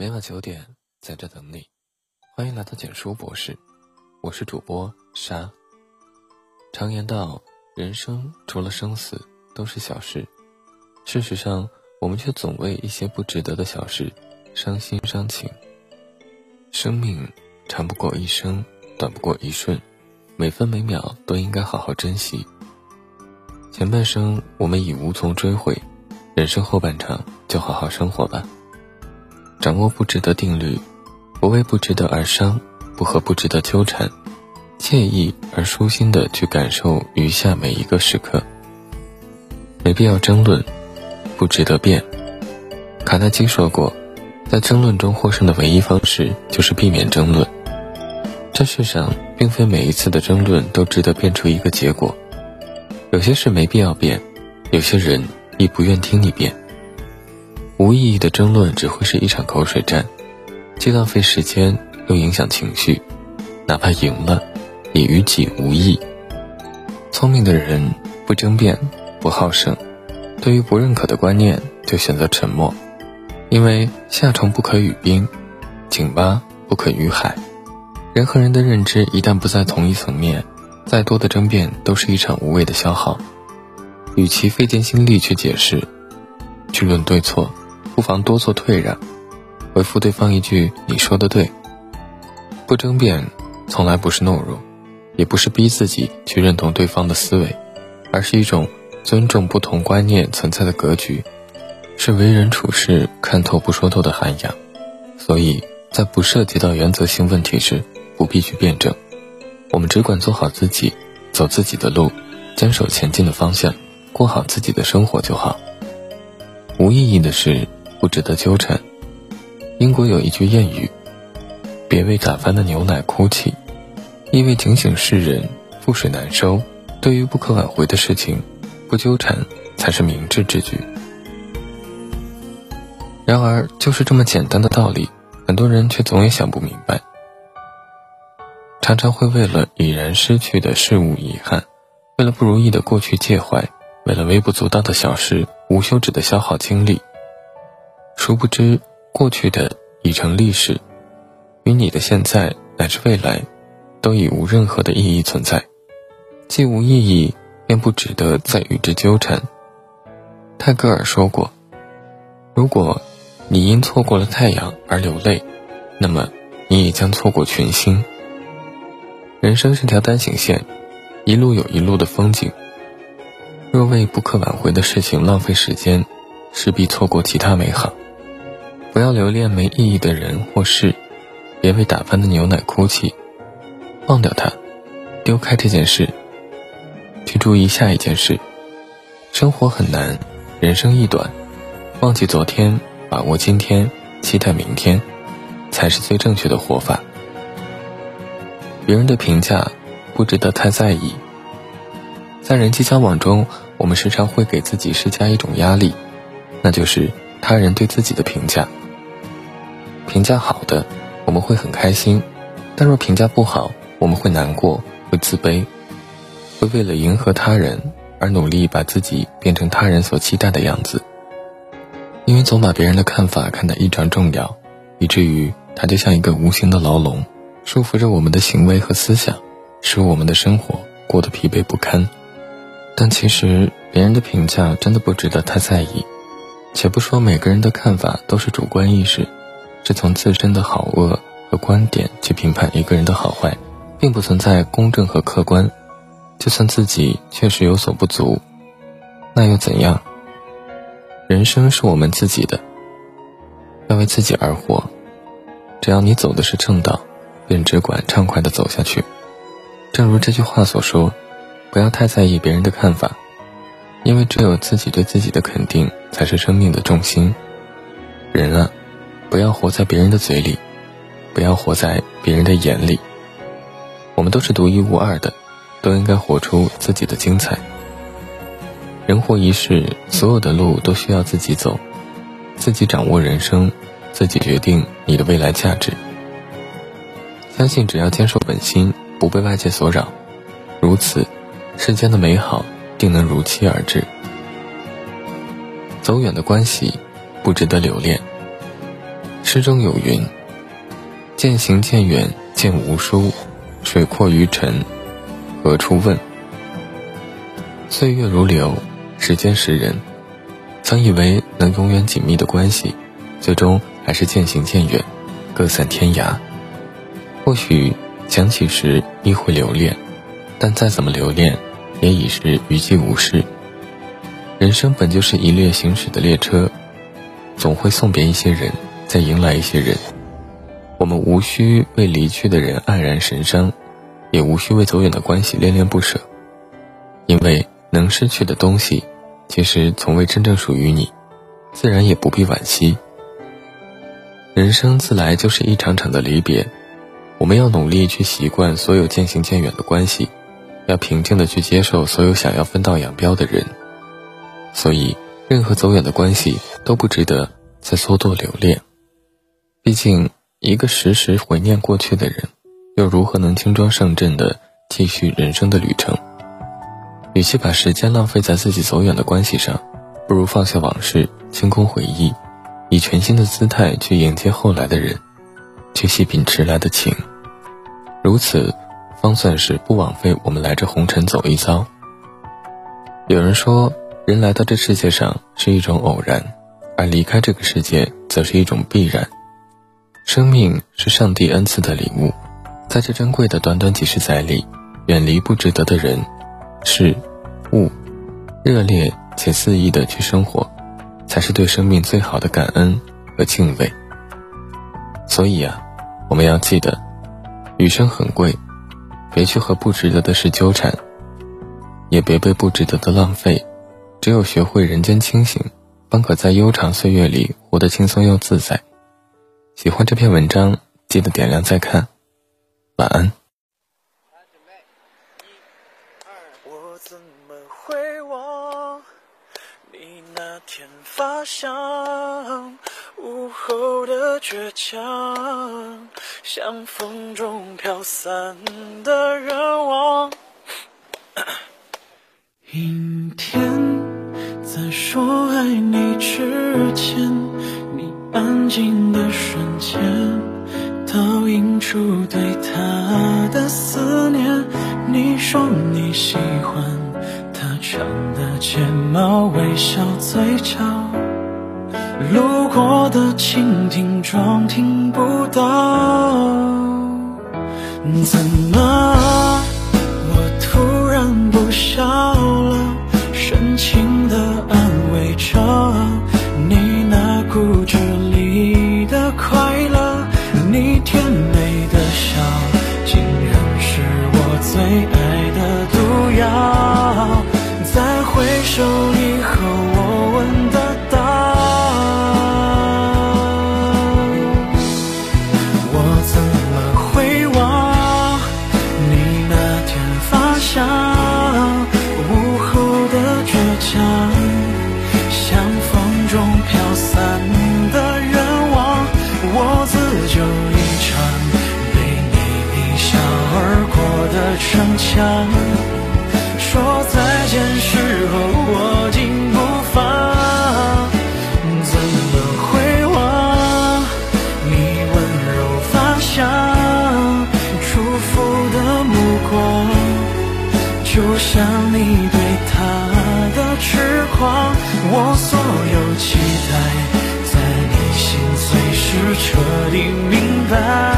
每晚九点，在这等你。欢迎来到简书博士，我是主播沙。常言道，人生除了生死都是小事。事实上，我们却总为一些不值得的小事伤心伤情。生命长不过一生，短不过一瞬，每分每秒都应该好好珍惜。前半生我们已无从追悔，人生后半场就好好生活吧。掌握不值得定律，不为不值得而伤，不和不值得纠缠，惬意而舒心的去感受余下每一个时刻。没必要争论，不值得辩。卡耐基说过，在争论中获胜的唯一方式就是避免争论。这世上并非每一次的争论都值得变出一个结果，有些事没必要变，有些人亦不愿听你变。无意义的争论只会是一场口水战，既浪费时间又影响情绪，哪怕赢了，也于己无益。聪明的人不争辩，不好胜，对于不认可的观念就选择沉默，因为夏虫不可语冰，井蛙不可语海。人和人的认知一旦不在同一层面，再多的争辩都是一场无谓的消耗。与其费尽心力去解释，去论对错。不妨多做退让，回复对方一句“你说的对”。不争辩，从来不是懦弱，也不是逼自己去认同对方的思维，而是一种尊重不同观念存在的格局，是为人处事看透不说透的涵养。所以在不涉及到原则性问题时，不必去辩证，我们只管做好自己，走自己的路，坚守前进的方向，过好自己的生活就好。无意义的事。不值得纠缠。英国有一句谚语：“别为打翻的牛奶哭泣，意味警醒世人，覆水难收。对于不可挽回的事情，不纠缠才是明智之举。”然而，就是这么简单的道理，很多人却总也想不明白。常常会为了已然失去的事物遗憾，为了不如意的过去介怀，为了微不足道的小事无休止的消耗精力。殊不知，过去的已成历史，与你的现在乃至未来，都已无任何的意义存在。既无意义，便不值得再与之纠缠。泰戈尔说过：“如果你因错过了太阳而流泪，那么你也将错过群星。”人生是条单行线，一路有一路的风景。若为不可挽回的事情浪费时间，势必错过其他美好。不要留恋没意义的人或事，别为打翻的牛奶哭泣，忘掉它，丢开这件事，去注意下一件事。生活很难，人生亦短，忘记昨天，把握今天，期待明天，才是最正确的活法。别人的评价不值得太在意。在人际交往中，我们时常会给自己施加一种压力，那就是他人对自己的评价。评价好的，我们会很开心；但若评价不好，我们会难过，会自卑，会为了迎合他人而努力把自己变成他人所期待的样子。因为总把别人的看法看得异常重要，以至于它就像一个无形的牢笼，束缚着我们的行为和思想，使我们的生活过得疲惫不堪。但其实，别人的评价真的不值得太在意。且不说每个人的看法都是主观意识。是从自身的好恶和观点去评判一个人的好坏，并不存在公正和客观。就算自己确实有所不足，那又怎样？人生是我们自己的，要为自己而活。只要你走的是正道，便只管畅快地走下去。正如这句话所说：“不要太在意别人的看法，因为只有自己对自己的肯定才是生命的重心。”人啊！不要活在别人的嘴里，不要活在别人的眼里。我们都是独一无二的，都应该活出自己的精彩。人活一世，所有的路都需要自己走，自己掌握人生，自己决定你的未来价值。相信只要坚守本心，不被外界所扰，如此，世间的美好定能如期而至。走远的关系，不值得留恋。诗中有云：“渐行渐远渐无书，水阔鱼沉何处问？”岁月如流，时间识人，曾以为能永远紧密的关系，最终还是渐行渐远，各散天涯。或许想起时亦会留恋，但再怎么留恋，也已是余迹无事。人生本就是一列行驶的列车，总会送别一些人，再迎来一些人。我们无需为离去的人黯然神伤，也无需为走远的关系恋恋不舍，因为。能失去的东西，其实从未真正属于你，自然也不必惋惜。人生自来就是一场场的离别，我们要努力去习惯所有渐行渐远的关系，要平静的去接受所有想要分道扬镳的人。所以，任何走远的关系都不值得再蹉跎留恋。毕竟，一个时时怀念过去的人，又如何能轻装上阵的继续人生的旅程？与其把时间浪费在自己走远的关系上，不如放下往事，清空回忆，以全新的姿态去迎接后来的人，去细品迟来的情。如此，方算是不枉费我们来这红尘走一遭。有人说，人来到这世界上是一种偶然，而离开这个世界则是一种必然。生命是上帝恩赐的礼物，在这珍贵的短短几十载里，远离不值得的人、事。物，热烈且肆意的去生活，才是对生命最好的感恩和敬畏。所以啊，我们要记得，余生很贵，别去和不值得的事纠缠，也别被不值得的浪费。只有学会人间清醒，方可在悠长岁月里活得轻松又自在。喜欢这篇文章，记得点亮再看。晚安。我怎么会忘你那天发香，午后的倔强，像风中飘散的热望。阴天，在说爱你之前，你安静的瞬间，倒映出对他的思念。你说你喜欢他。长的睫毛，微笑嘴角，路过的蜻蜓装听不到。怎么，后，就像你对他的痴狂我所有期待在你心碎时彻底明白。